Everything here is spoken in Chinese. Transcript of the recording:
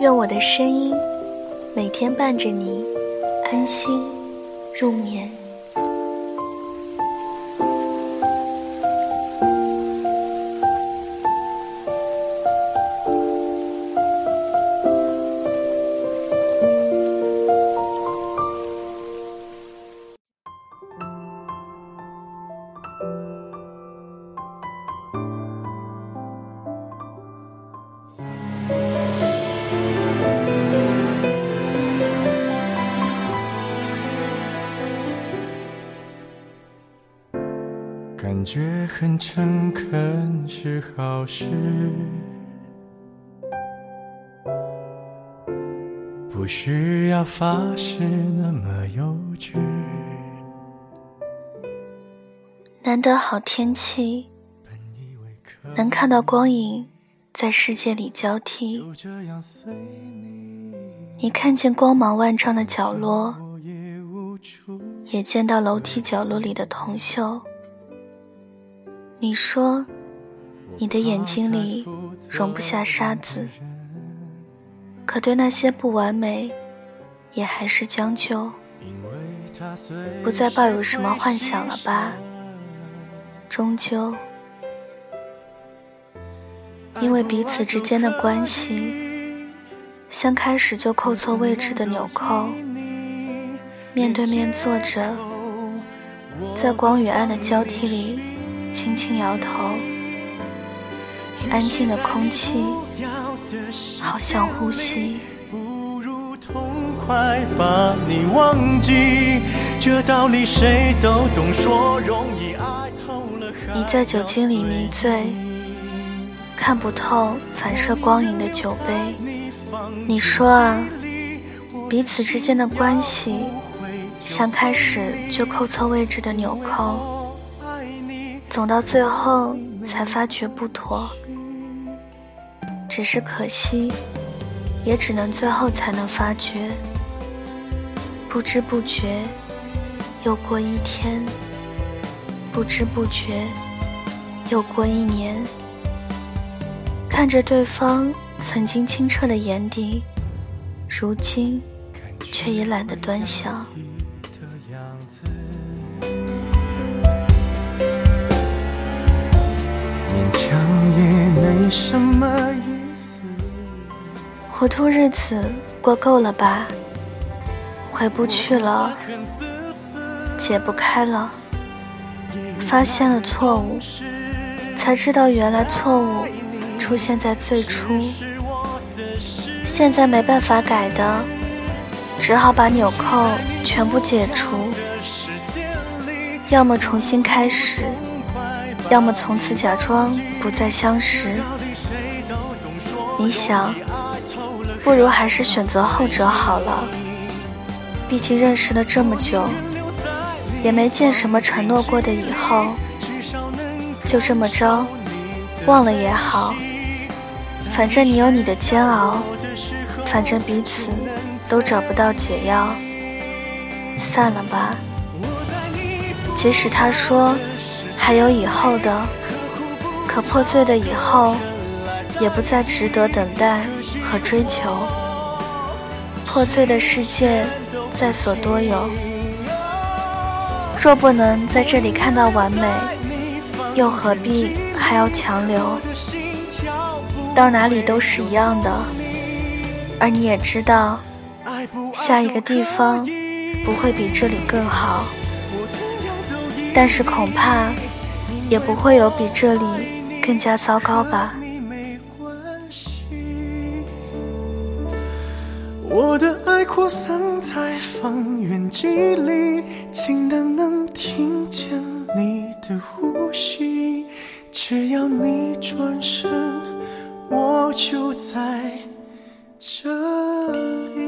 愿我的声音每天伴着你安心入眠。感觉很诚恳是好事，不需要发誓那么幼稚。难得好天气，能看到光影在世界里交替。你看见光芒万丈的角落，也见到楼梯角落里的铜锈。你说，你的眼睛里容不下沙子，可对那些不完美，也还是将就，不再抱有什么幻想了吧？终究，因为彼此之间的关系，像开始就扣错位置的纽扣，面对面坐着，在光与暗的交替里。轻轻摇头，安静的空气，好像呼吸。你在酒精里迷醉，看不透反射光影的酒杯。你说啊，彼此之间的关系，像开始就扣错位置的纽扣。总到最后才发觉不妥，只是可惜，也只能最后才能发觉。不知不觉，又过一天；不知不觉，又过一年。看着对方曾经清澈的眼底，如今却已懒得端详。也没什么意思？糊涂日子过够了吧？回不去了，解不开了，发现了错误，才知道原来错误出现在最初。现在没办法改的，只好把纽扣全部解除，要么重新开始，要么从此假装不再相识。你想，不如还是选择后者好了。毕竟认识了这么久，也没见什么承诺过的以后。就这么着，忘了也好。反正你有你的煎熬，反正彼此都找不到解药。散了吧。即使他说还有以后的，可破碎的以后。也不再值得等待和追求。破碎的世界在所多有，若不能在这里看到完美，又何必还要强留？到哪里都是一样的，而你也知道，下一个地方不会比这里更好，但是恐怕也不会有比这里更加糟糕吧。我的爱扩散在方圆几里，近的能听见你的呼吸。只要你转身，我就在这里。